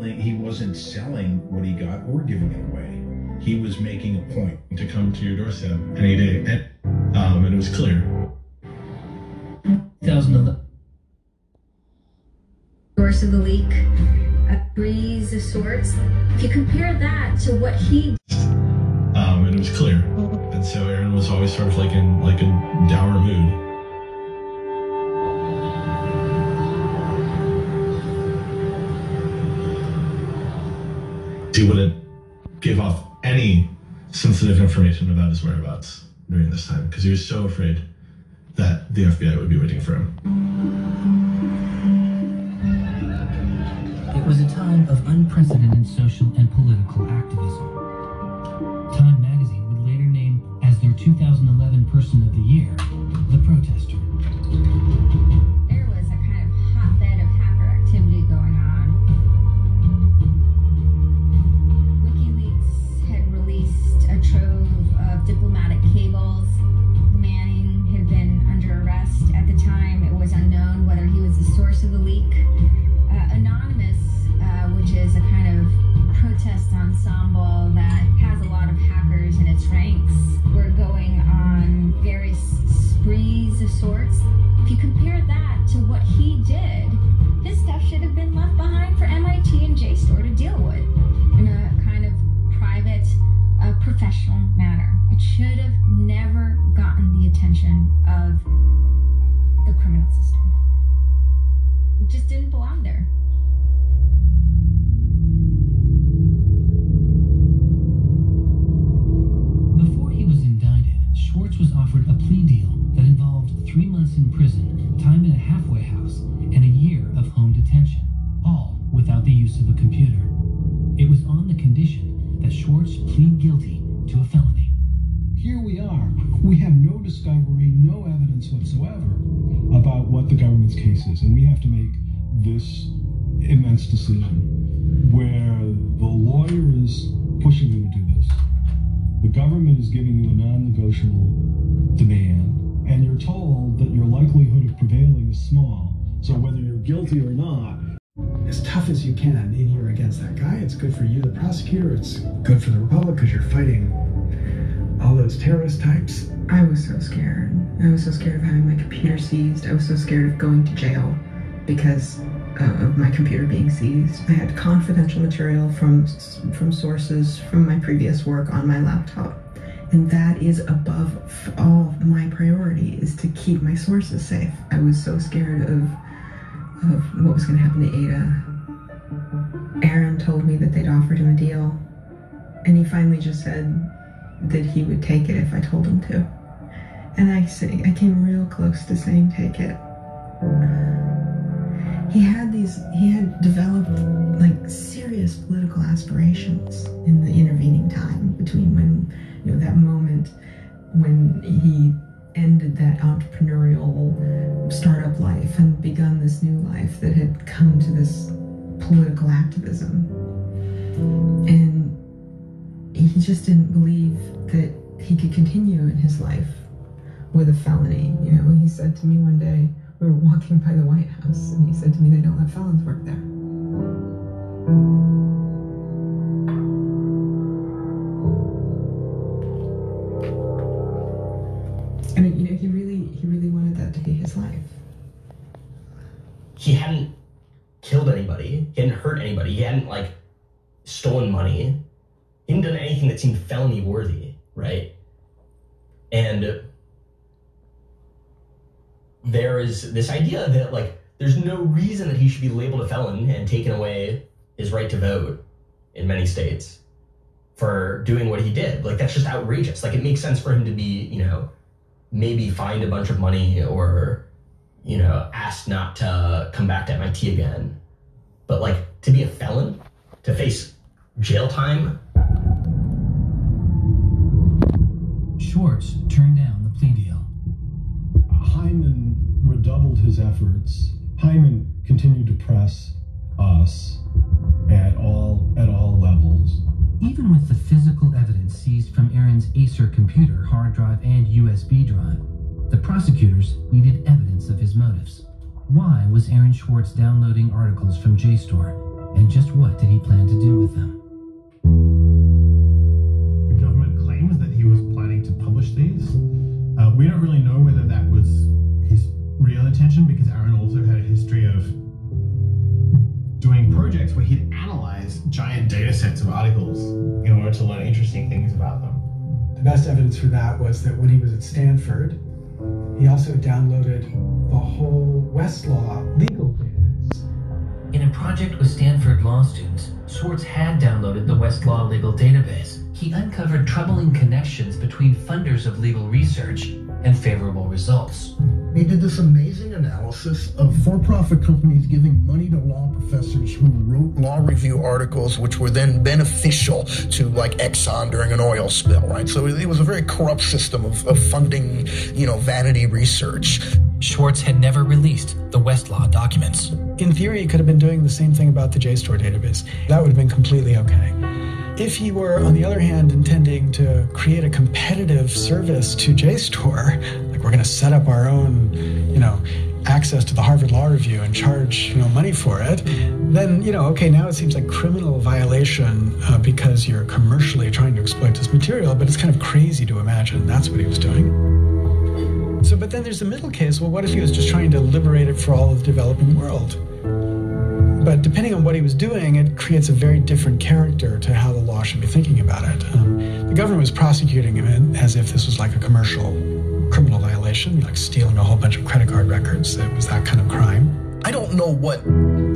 Like, He wasn't selling what he got or giving it away. He was making a point. to come to your doorstep any day. And, um, and it was clear. Thousand 2011. source of the leak, a breeze of sorts. If you compare that to what he Um, and it was clear. And so Aaron was always sort of like in like a dour mood. He wouldn't give off any sensitive information about his whereabouts during this time because he was so afraid that the FBI would be waiting for him. It was a time of unprecedented social and political activism. Time magazine would later name as their 2011 Person of the Year, source of the leak. Uh, Anonymous, uh, which is a kind of protest ensemble that has a lot of hackers in its ranks, were going on various sprees of sorts. If you compare that to what he did, this stuff should have been left behind for MIT and JSTOR to deal with in a kind of private, uh, professional manner. It should have never gotten the attention just didn't belong there. Discovery, no evidence whatsoever about what the government's case is. And we have to make this immense decision where the lawyer is pushing you to do this. The government is giving you a non negotiable demand, and you're told that your likelihood of prevailing is small. So whether you're guilty or not, as tough as you can in here against that guy. It's good for you, the prosecutor. It's good for the Republic because you're fighting all those terrorist types. I was so scared. I was so scared of having my computer seized. I was so scared of going to jail because uh, of my computer being seized. I had confidential material from from sources from my previous work on my laptop. And that is above all my priority is to keep my sources safe. I was so scared of of what was going to happen to Ada. Aaron told me that they'd offered him a deal, and he finally just said that he would take it if I told him to. And I say, I came real close to saying take it. He had these, he had developed like serious political aspirations in the intervening time between when, you know, that moment when he ended that entrepreneurial startup life and begun this new life that had come to this political activism. And he just didn't believe that he could continue in his life with a felony. You know, he said to me one day, we were walking by the White House, and he said to me, they don't let felons work there. And you know, he really, he really wanted that to be his life. he hadn't killed anybody. He hadn't hurt anybody. He hadn't like stolen money. He hadn't done anything that seemed felony worthy, right? And there is this idea that like there's no reason that he should be labeled a felon and taken away his right to vote in many states for doing what he did. Like that's just outrageous. Like it makes sense for him to be, you know, maybe fined a bunch of money or you know, asked not to come back to MIT again. But like to be a felon, to face jail time, Swartz turned down the plea deal. Heymann redoubled his efforts. Heymann continued to press us at all at all levels. Even with the physical evidence seized from Aaron's Acer computer, hard drive, and USB drive, the prosecutors needed evidence of his motives. Why was Aaron Swartz downloading articles from JSTOR? Doing projects where he'd analyze giant data sets of articles in order to learn interesting things about them. The best evidence for that was that when he was at Stanford, he also downloaded the whole Westlaw legal database. In a project with Stanford law students, Swartz had downloaded the Westlaw legal database. He uncovered troubling connections between funders of legal research and favorable results. He did this amazing analysis of for profit companies giving money to law professors who wrote law review articles which were then beneficial to like Exxon during an oil spill, right? So it was a very corrupt system of, of funding, you know, vanity research. Swartz had never released the Westlaw documents. In theory, he could have been doing the same thing about the JSTOR database. That would have been completely okay. If he were, on the other hand, intending to create a competitive service to JSTOR, like we're going to set up our own, you know, access to the Harvard Law Review and charge, you know, money for it, then, you know, okay, now it seems like criminal violation uh, because you're commercially trying to exploit this material, but it's kind of crazy to imagine that's what he was doing. So, but then there's the middle case. Well, what if he was just trying to liberate it for all of the developing world? But depending on what he was doing, it creates a very different character to how the law should be thinking about it. Um, the government was prosecuting him as if this was like a commercial violation, like stealing a whole bunch of credit card records. It was that kind of crime. I don't know what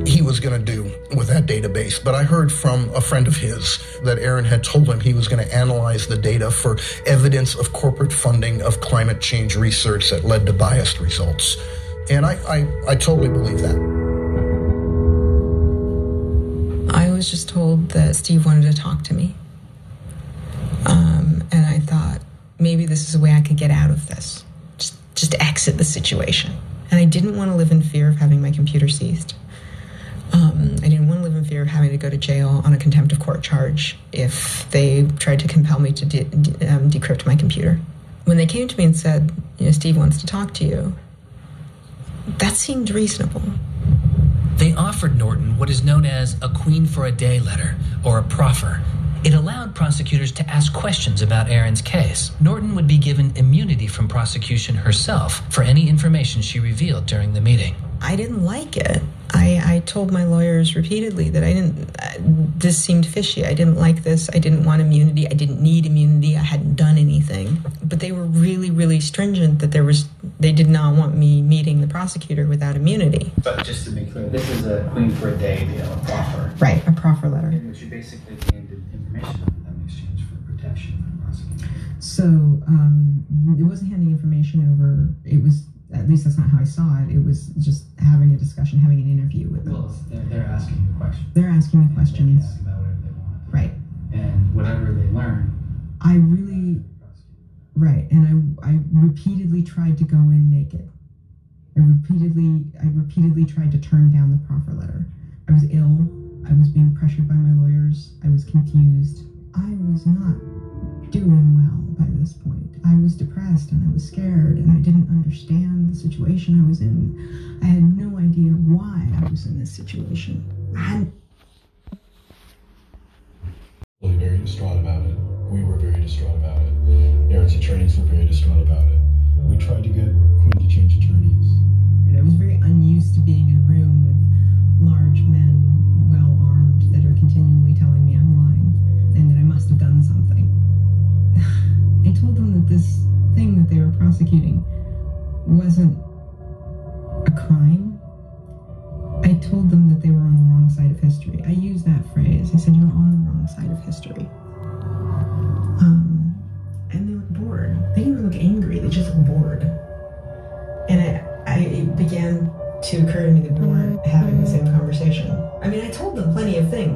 he was going to do with that database, but I heard from a friend of his that Aaron had told him he was going to analyze the data for evidence of corporate funding of climate change research that led to biased results. And I, I, I totally believe that. I was just told that Steve wanted to talk to me. Um, and I thought maybe this is a way I could get out of this, just exit the situation. And I didn't want to live in fear of having my computer seized. Um, I didn't want to live in fear of having to go to jail on a contempt of court charge if they tried to compel me to de- de- um, decrypt my computer. When they came to me and said, you know, Steve wants to talk to you, that seemed reasonable. They offered Norton what is known as a Queen for a Day letter, or a proffer. It allowed prosecutors to ask questions about Aaron's case. Norton would be given immunity from prosecution herself for any information she revealed during the meeting. I didn't like it. I, I told my lawyers repeatedly that I didn't, uh, this seemed fishy. I didn't like this. I didn't want immunity. I didn't need immunity. I hadn't done anything. But they were really, really stringent that there was, they did not want me meeting the prosecutor without immunity. But just to be clear, this is a queen for a day deal, a proffer. Right, a proffer letter. In which you basically gained information them in exchange for protection from the prosecutor. So um, it wasn't handing information over. It was, at least that's not how I saw it. It was just having a discussion, having an interview with them. Well, they're, they're asking you questions. They're asking me They can questions. ask about whatever they want. Right. And whatever they learn, I really, right, and I, I repeatedly tried to go in naked. I repeatedly, I repeatedly tried to turn down the proffer letter. I was ill. I was being pressured by my lawyers. I was confused. I was not doing well by this point. I was depressed and I was scared and I didn't understand the situation I was in. I had no idea why I was in this situation. I really very distraught about it. We were very distraught about it. Aaron's attorneys were very distraught about it. We tried to get Quinn to change attorneys. Them that they were on the wrong side of history. I used that phrase. I said, You're on the wrong side of history. Um, and they looked bored. They didn't even look angry, they just looked bored. And I, I it began to occur to me